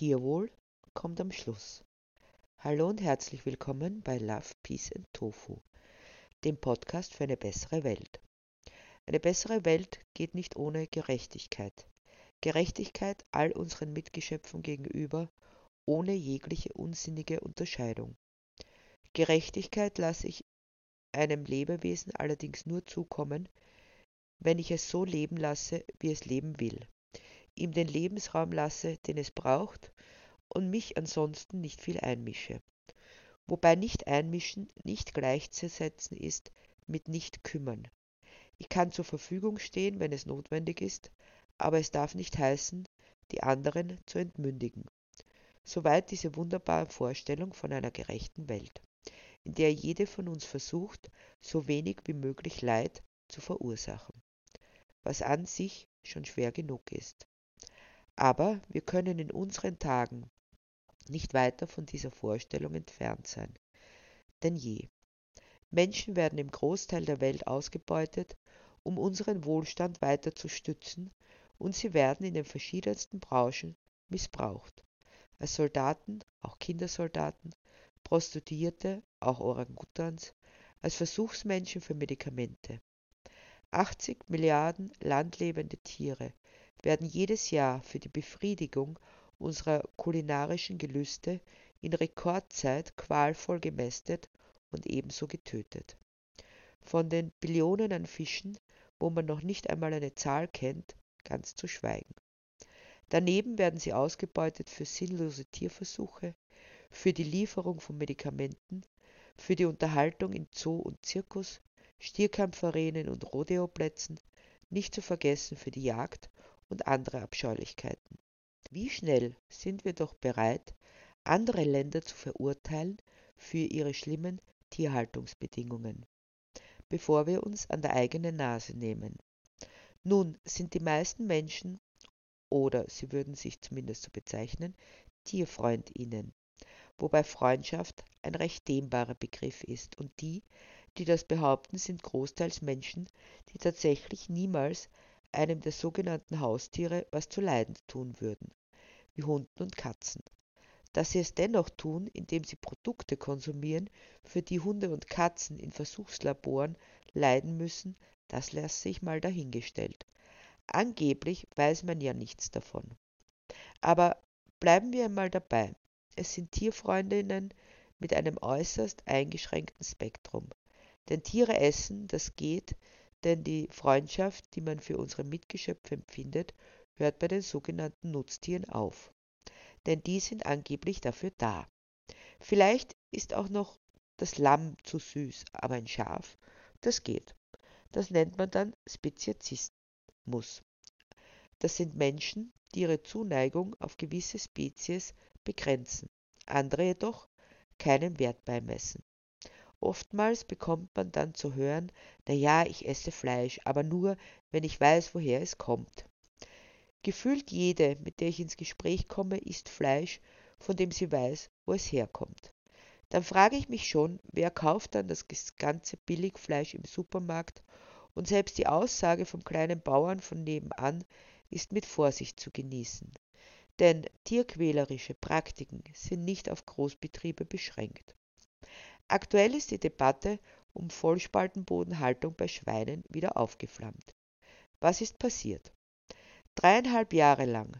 Tierwohl kommt am Schluss. Hallo und herzlich willkommen bei Love, Peace and Tofu, dem Podcast für eine bessere Welt. Eine bessere Welt geht nicht ohne Gerechtigkeit. Gerechtigkeit all unseren Mitgeschöpfen gegenüber, ohne jegliche unsinnige Unterscheidung. Gerechtigkeit lasse ich einem Lebewesen allerdings nur zukommen, wenn ich es so leben lasse, wie es leben will ihm den Lebensraum lasse, den es braucht, und mich ansonsten nicht viel einmische. Wobei nicht einmischen nicht gleichzusetzen ist mit nicht kümmern. Ich kann zur Verfügung stehen, wenn es notwendig ist, aber es darf nicht heißen, die anderen zu entmündigen. Soweit diese wunderbare Vorstellung von einer gerechten Welt, in der jede von uns versucht, so wenig wie möglich Leid zu verursachen, was an sich schon schwer genug ist. Aber wir können in unseren Tagen nicht weiter von dieser Vorstellung entfernt sein. Denn je. Menschen werden im Großteil der Welt ausgebeutet, um unseren Wohlstand weiter zu stützen, und sie werden in den verschiedensten Branchen missbraucht. Als Soldaten, auch Kindersoldaten, Prostituierte, auch Orangutans, als Versuchsmenschen für Medikamente. 80 Milliarden landlebende Tiere werden jedes Jahr für die Befriedigung unserer kulinarischen Gelüste in Rekordzeit qualvoll gemästet und ebenso getötet. Von den Billionen an Fischen, wo man noch nicht einmal eine Zahl kennt, ganz zu schweigen. Daneben werden sie ausgebeutet für sinnlose Tierversuche, für die Lieferung von Medikamenten, für die Unterhaltung in Zoo und Zirkus, Stierkampfarenen und Rodeoplätzen, nicht zu vergessen für die Jagd und andere Abscheulichkeiten. Wie schnell sind wir doch bereit, andere Länder zu verurteilen für ihre schlimmen Tierhaltungsbedingungen, bevor wir uns an der eigenen Nase nehmen. Nun sind die meisten Menschen, oder sie würden sich zumindest so bezeichnen, Tierfreundinnen, wobei Freundschaft ein recht dehnbarer Begriff ist und die, die das behaupten, sind großteils Menschen, die tatsächlich niemals einem der sogenannten Haustiere was zu leiden tun würden, wie Hunden und Katzen. Dass sie es dennoch tun, indem sie Produkte konsumieren, für die Hunde und Katzen in Versuchslaboren leiden müssen, das lässt sich mal dahingestellt. Angeblich weiß man ja nichts davon. Aber bleiben wir einmal dabei. Es sind Tierfreundinnen mit einem äußerst eingeschränkten Spektrum. Denn Tiere essen, das geht, denn die Freundschaft, die man für unsere Mitgeschöpfe empfindet, hört bei den sogenannten Nutztieren auf. Denn die sind angeblich dafür da. Vielleicht ist auch noch das Lamm zu süß, aber ein Schaf, das geht. Das nennt man dann Speziesismus. Das sind Menschen, die ihre Zuneigung auf gewisse Spezies begrenzen, andere jedoch keinen Wert beimessen. Oftmals bekommt man dann zu hören, na ja, ich esse Fleisch, aber nur, wenn ich weiß, woher es kommt. Gefühlt jede, mit der ich ins Gespräch komme, isst Fleisch, von dem sie weiß, wo es herkommt. Dann frage ich mich schon, wer kauft dann das ganze Billigfleisch im Supermarkt und selbst die Aussage vom kleinen Bauern von nebenan ist mit Vorsicht zu genießen. Denn tierquälerische Praktiken sind nicht auf Großbetriebe beschränkt. Aktuell ist die Debatte um Vollspaltenbodenhaltung bei Schweinen wieder aufgeflammt. Was ist passiert? Dreieinhalb Jahre lang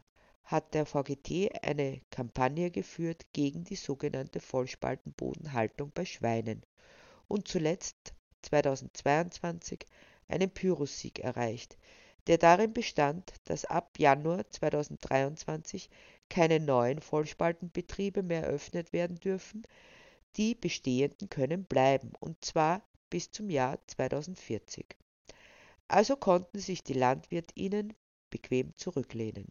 hat der VGT eine Kampagne geführt gegen die sogenannte Vollspaltenbodenhaltung bei Schweinen und zuletzt 2022 einen Pyrrhussieg erreicht, der darin bestand, dass ab Januar 2023 keine neuen Vollspaltenbetriebe mehr eröffnet werden dürfen, die bestehenden können bleiben, und zwar bis zum Jahr 2040. Also konnten sich die Landwirtinnen bequem zurücklehnen.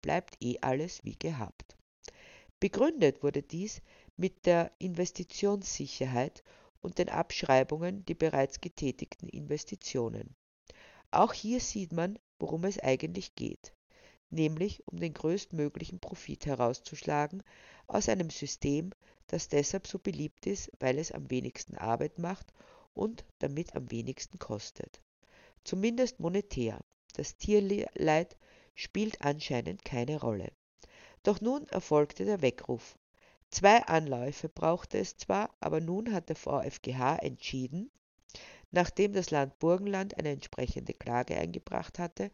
Bleibt eh alles wie gehabt. Begründet wurde dies mit der Investitionssicherheit und den Abschreibungen der bereits getätigten Investitionen. Auch hier sieht man, worum es eigentlich geht, nämlich um den größtmöglichen Profit herauszuschlagen aus einem System, das deshalb so beliebt ist, weil es am wenigsten Arbeit macht und damit am wenigsten kostet. Zumindest monetär. Das Tierleid spielt anscheinend keine Rolle. Doch nun erfolgte der Weckruf. Zwei Anläufe brauchte es zwar, aber nun hat der VfGH entschieden, nachdem das Land Burgenland eine entsprechende Klage eingebracht hatte,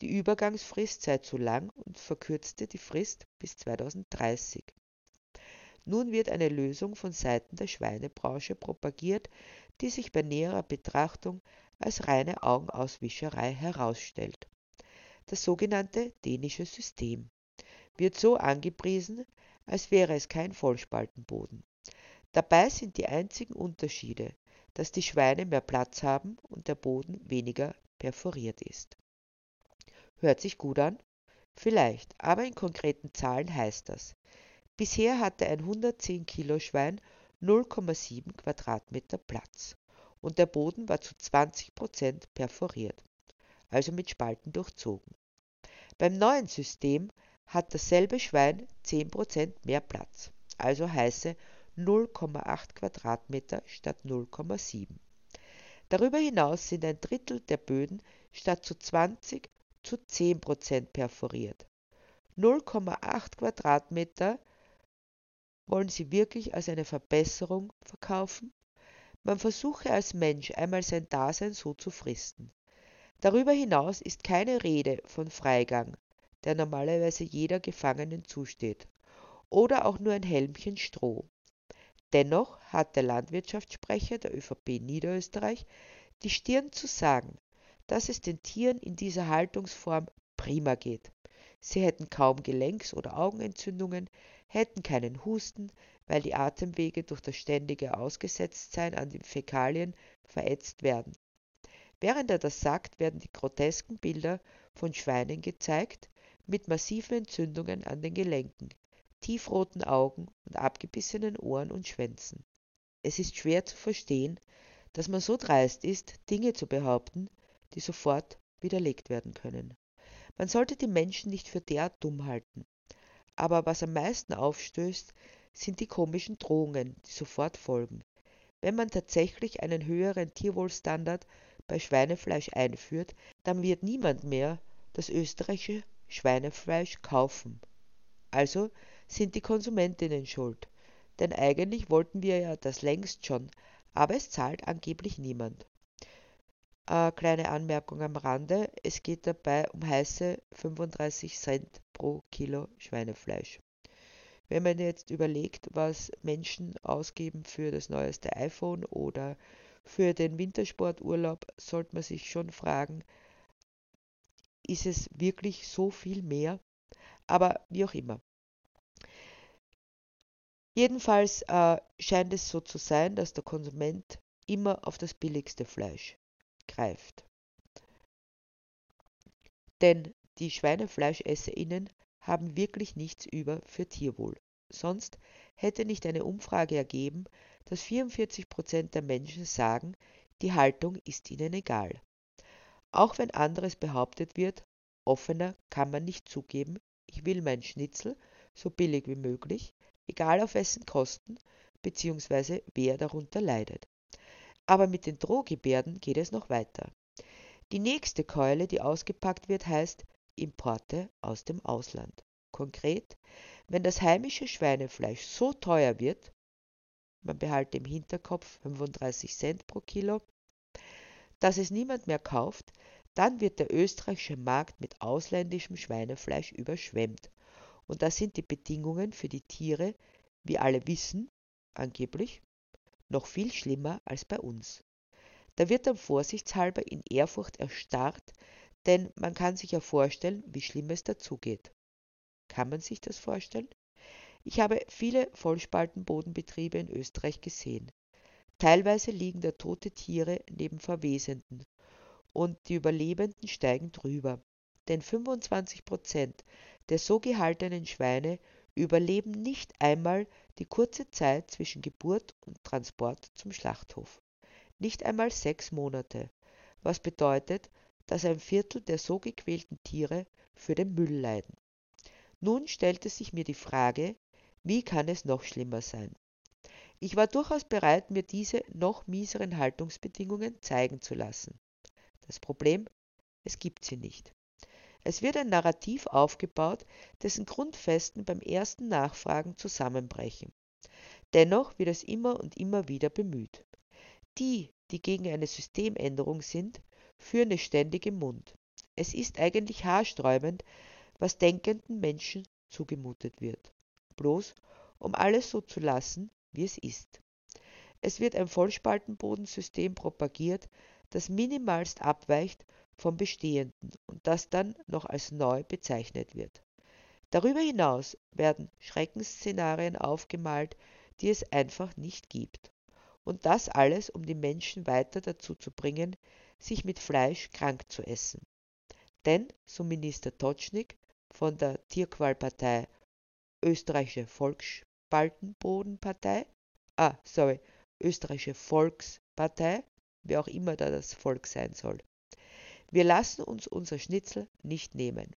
die Übergangsfrist sei zu lang und verkürzte die Frist bis 2030. Nun wird eine Lösung von Seiten der Schweinebranche propagiert, die sich bei näherer Betrachtung als reine Augenauswischerei herausstellt. Das sogenannte dänische System wird so angepriesen, als wäre es kein Vollspaltenboden. Dabei sind die einzigen Unterschiede, dass die Schweine mehr Platz haben und der Boden weniger perforiert ist. Hört sich gut an? Vielleicht, aber in konkreten Zahlen heißt das, Bisher hatte ein 110 Kilo Schwein 0,7 Quadratmeter Platz und der Boden war zu 20 Prozent perforiert, also mit Spalten durchzogen. Beim neuen System hat dasselbe Schwein 10 Prozent mehr Platz, also heiße 0,8 Quadratmeter statt 0,7. Darüber hinaus sind ein Drittel der Böden statt zu 20 zu 10 Prozent perforiert. 0,8 Quadratmeter wollen sie wirklich als eine Verbesserung verkaufen? Man versuche als Mensch einmal sein Dasein so zu fristen. Darüber hinaus ist keine Rede von Freigang, der normalerweise jeder Gefangenen zusteht, oder auch nur ein Helmchen Stroh. Dennoch hat der Landwirtschaftssprecher der ÖVP Niederösterreich die Stirn zu sagen, dass es den Tieren in dieser Haltungsform prima geht. Sie hätten kaum Gelenks- oder Augenentzündungen, hätten keinen Husten, weil die Atemwege durch das ständige Ausgesetztsein an den Fäkalien verätzt werden. Während er das sagt, werden die grotesken Bilder von Schweinen gezeigt, mit massiven Entzündungen an den Gelenken, tiefroten Augen und abgebissenen Ohren und Schwänzen. Es ist schwer zu verstehen, dass man so dreist ist, Dinge zu behaupten, die sofort widerlegt werden können. Man sollte die Menschen nicht für derart dumm halten. Aber was am meisten aufstößt, sind die komischen Drohungen, die sofort folgen. Wenn man tatsächlich einen höheren Tierwohlstandard bei Schweinefleisch einführt, dann wird niemand mehr das österreichische Schweinefleisch kaufen. Also sind die Konsumentinnen schuld. Denn eigentlich wollten wir ja das längst schon, aber es zahlt angeblich niemand. Äh, kleine Anmerkung am Rande, es geht dabei um heiße 35 Cent pro Kilo Schweinefleisch. Wenn man jetzt überlegt, was Menschen ausgeben für das neueste iPhone oder für den Wintersporturlaub, sollte man sich schon fragen, ist es wirklich so viel mehr? Aber wie auch immer. Jedenfalls äh, scheint es so zu sein, dass der Konsument immer auf das billigste Fleisch greift. Denn die SchweinefleischesserInnen haben wirklich nichts über für Tierwohl. Sonst hätte nicht eine Umfrage ergeben, dass 44 Prozent der Menschen sagen, die Haltung ist ihnen egal. Auch wenn anderes behauptet wird, offener kann man nicht zugeben, ich will mein Schnitzel so billig wie möglich, egal auf wessen Kosten bzw. wer darunter leidet. Aber mit den Drohgebärden geht es noch weiter. Die nächste Keule, die ausgepackt wird, heißt Importe aus dem Ausland. Konkret, wenn das heimische Schweinefleisch so teuer wird, man behalte im Hinterkopf 35 Cent pro Kilo, dass es niemand mehr kauft, dann wird der österreichische Markt mit ausländischem Schweinefleisch überschwemmt. Und da sind die Bedingungen für die Tiere, wie alle wissen, angeblich, noch viel schlimmer als bei uns. Da wird dann vorsichtshalber in Ehrfurcht erstarrt, denn man kann sich ja vorstellen, wie schlimm es dazugeht. Kann man sich das vorstellen? Ich habe viele Vollspaltenbodenbetriebe in Österreich gesehen. Teilweise liegen da tote Tiere neben Verwesenden und die Überlebenden steigen drüber. Denn 25 Prozent der so gehaltenen Schweine überleben nicht einmal die kurze Zeit zwischen Geburt und Transport zum Schlachthof. Nicht einmal sechs Monate, was bedeutet, dass ein Viertel der so gequälten Tiere für den Müll leiden. Nun stellte sich mir die Frage, wie kann es noch schlimmer sein? Ich war durchaus bereit, mir diese noch mieseren Haltungsbedingungen zeigen zu lassen. Das Problem, es gibt sie nicht. Es wird ein Narrativ aufgebaut, dessen Grundfesten beim ersten Nachfragen zusammenbrechen. Dennoch wird es immer und immer wieder bemüht. Die, die gegen eine Systemänderung sind, führen es ständig im Mund. Es ist eigentlich haarsträubend, was denkenden Menschen zugemutet wird. Bloß um alles so zu lassen, wie es ist. Es wird ein Vollspaltenbodensystem propagiert, das minimalst abweicht vom Bestehenden und das dann noch als neu bezeichnet wird. Darüber hinaus werden Schreckensszenarien aufgemalt, die es einfach nicht gibt. Und das alles, um die Menschen weiter dazu zu bringen, sich mit Fleisch krank zu essen. Denn, so Minister Totschnig von der Tierqualpartei Österreichische Volksspaltenbodenpartei, ah, sorry, Österreichische Volkspartei, wer auch immer da das Volk sein soll. Wir lassen uns unser Schnitzel nicht nehmen.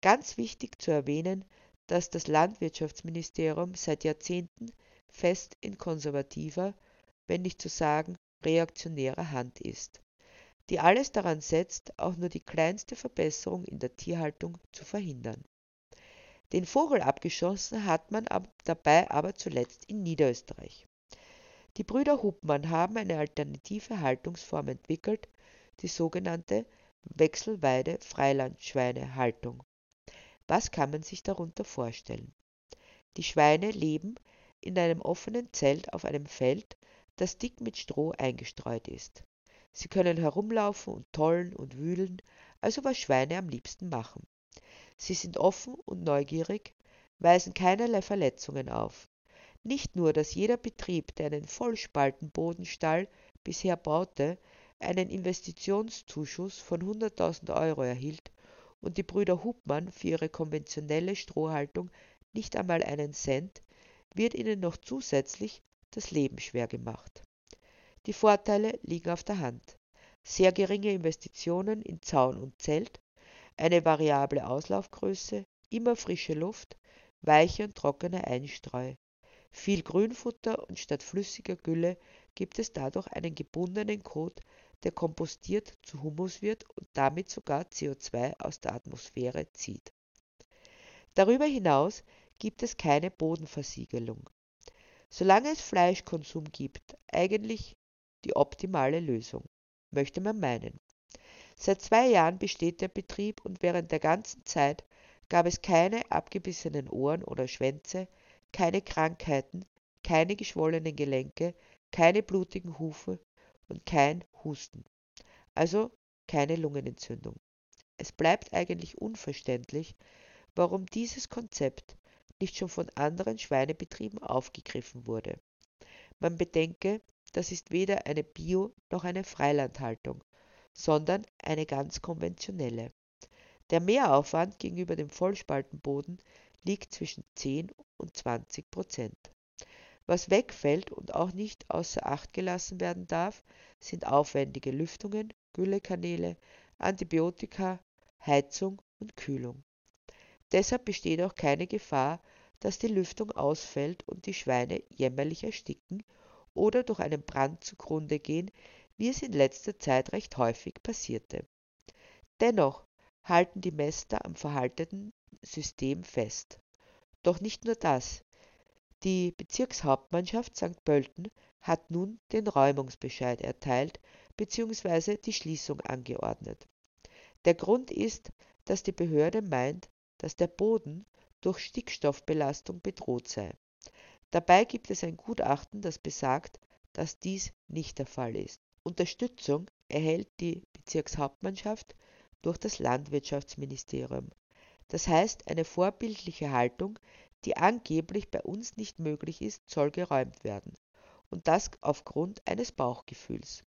Ganz wichtig zu erwähnen, dass das Landwirtschaftsministerium seit Jahrzehnten fest in konservativer, wenn nicht zu sagen reaktionärer Hand ist, die alles daran setzt, auch nur die kleinste Verbesserung in der Tierhaltung zu verhindern. Den Vogel abgeschossen hat man dabei aber zuletzt in Niederösterreich. Die Brüder Hubmann haben eine alternative Haltungsform entwickelt, die sogenannte Wechselweide-Freilandschweinehaltung. Was kann man sich darunter vorstellen? Die Schweine leben in einem offenen Zelt auf einem Feld, das dick mit Stroh eingestreut ist. Sie können herumlaufen und tollen und wühlen, also was Schweine am liebsten machen. Sie sind offen und neugierig, weisen keinerlei Verletzungen auf. Nicht nur, dass jeder Betrieb, der einen Vollspaltenbodenstall bisher baute, einen Investitionszuschuss von 100.000 Euro erhielt und die Brüder Hubmann für ihre konventionelle Strohhaltung nicht einmal einen Cent, wird ihnen noch zusätzlich das Leben schwer gemacht. Die Vorteile liegen auf der Hand. Sehr geringe Investitionen in Zaun und Zelt, eine variable Auslaufgröße, immer frische Luft, weiche und trockene Einstreu. Viel Grünfutter und statt flüssiger Gülle gibt es dadurch einen gebundenen Kot, der kompostiert zu Humus wird und damit sogar CO2 aus der Atmosphäre zieht. Darüber hinaus gibt es keine Bodenversiegelung. Solange es Fleischkonsum gibt, eigentlich die optimale Lösung, möchte man meinen. Seit zwei Jahren besteht der Betrieb und während der ganzen Zeit gab es keine abgebissenen Ohren oder Schwänze, keine Krankheiten, keine geschwollenen Gelenke, keine blutigen Hufe und kein Husten. Also keine Lungenentzündung. Es bleibt eigentlich unverständlich, warum dieses Konzept nicht schon von anderen Schweinebetrieben aufgegriffen wurde. Man bedenke, das ist weder eine Bio- noch eine Freilandhaltung, sondern eine ganz konventionelle. Der Mehraufwand gegenüber dem Vollspaltenboden liegt zwischen 10 und 20 Prozent. Was wegfällt und auch nicht außer Acht gelassen werden darf, sind aufwendige Lüftungen, Güllekanäle, Antibiotika, Heizung und Kühlung. Deshalb besteht auch keine Gefahr, dass die Lüftung ausfällt und die Schweine jämmerlich ersticken oder durch einen Brand zugrunde gehen, wie es in letzter Zeit recht häufig passierte. Dennoch halten die Mäster am verhaltenen System fest. Doch nicht nur das. Die Bezirkshauptmannschaft St. Pölten hat nun den Räumungsbescheid erteilt bzw. die Schließung angeordnet. Der Grund ist, dass die Behörde meint, dass der Boden durch Stickstoffbelastung bedroht sei. Dabei gibt es ein Gutachten, das besagt, dass dies nicht der Fall ist. Unterstützung erhält die Bezirkshauptmannschaft durch das Landwirtschaftsministerium. Das heißt, eine vorbildliche Haltung, die angeblich bei uns nicht möglich ist, soll geräumt werden. Und das aufgrund eines Bauchgefühls.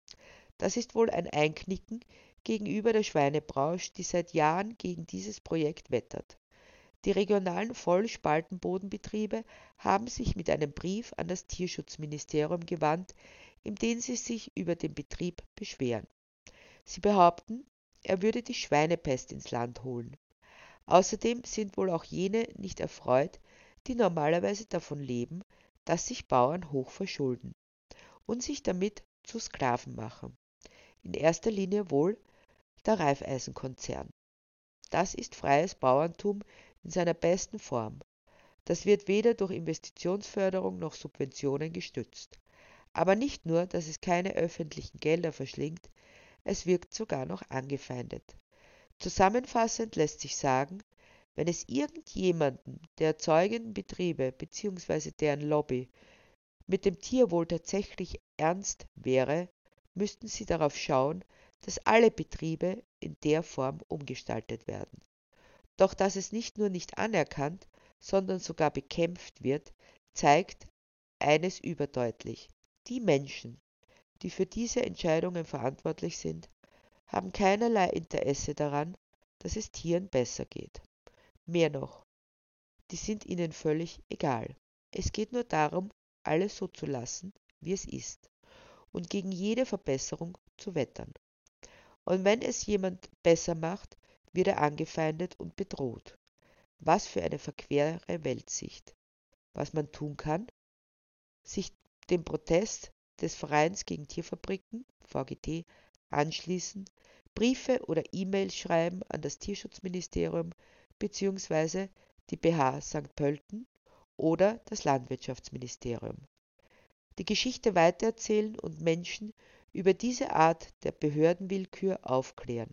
Das ist wohl ein Einknicken gegenüber der Schweinebranche, die seit Jahren gegen dieses Projekt wettert. Die regionalen Vollspaltenbodenbetriebe haben sich mit einem Brief an das Tierschutzministerium gewandt, in dem sie sich über den Betrieb beschweren. Sie behaupten, er würde die Schweinepest ins Land holen. Außerdem sind wohl auch jene nicht erfreut, die normalerweise davon leben, dass sich Bauern hoch verschulden und sich damit zu Sklaven machen. In erster Linie wohl der Raiffeisenkonzern. Das ist freies Bauerntum in seiner besten Form. Das wird weder durch Investitionsförderung noch Subventionen gestützt. Aber nicht nur, dass es keine öffentlichen Gelder verschlingt, es wirkt sogar noch angefeindet. Zusammenfassend lässt sich sagen, wenn es irgendjemanden der erzeugenden Betriebe bzw. deren Lobby mit dem Tierwohl tatsächlich ernst wäre, müssten sie darauf schauen, dass alle Betriebe in der Form umgestaltet werden. Doch dass es nicht nur nicht anerkannt, sondern sogar bekämpft wird, zeigt eines überdeutlich. Die Menschen, die für diese Entscheidungen verantwortlich sind, haben keinerlei Interesse daran, dass es Tieren besser geht. Mehr noch, die sind ihnen völlig egal. Es geht nur darum, alles so zu lassen, wie es ist, und gegen jede Verbesserung zu wettern. Und wenn es jemand besser macht, wird er angefeindet und bedroht. Was für eine verquere Weltsicht. Was man tun kann? Sich dem Protest des Vereins gegen Tierfabriken, VGT, anschließen, Briefe oder E-Mails schreiben an das Tierschutzministerium bzw. die BH St. Pölten oder das Landwirtschaftsministerium. Die Geschichte weitererzählen und Menschen über diese Art der Behördenwillkür aufklären.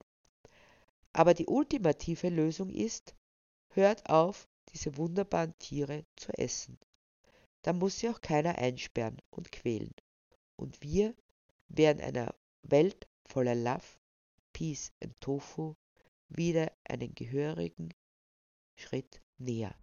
Aber die ultimative Lösung ist, hört auf, diese wunderbaren Tiere zu essen. Da muss sie auch keiner einsperren und quälen. Und wir werden einer Welt voller Love Peace and Tofu wieder einen gehörigen schritt näher.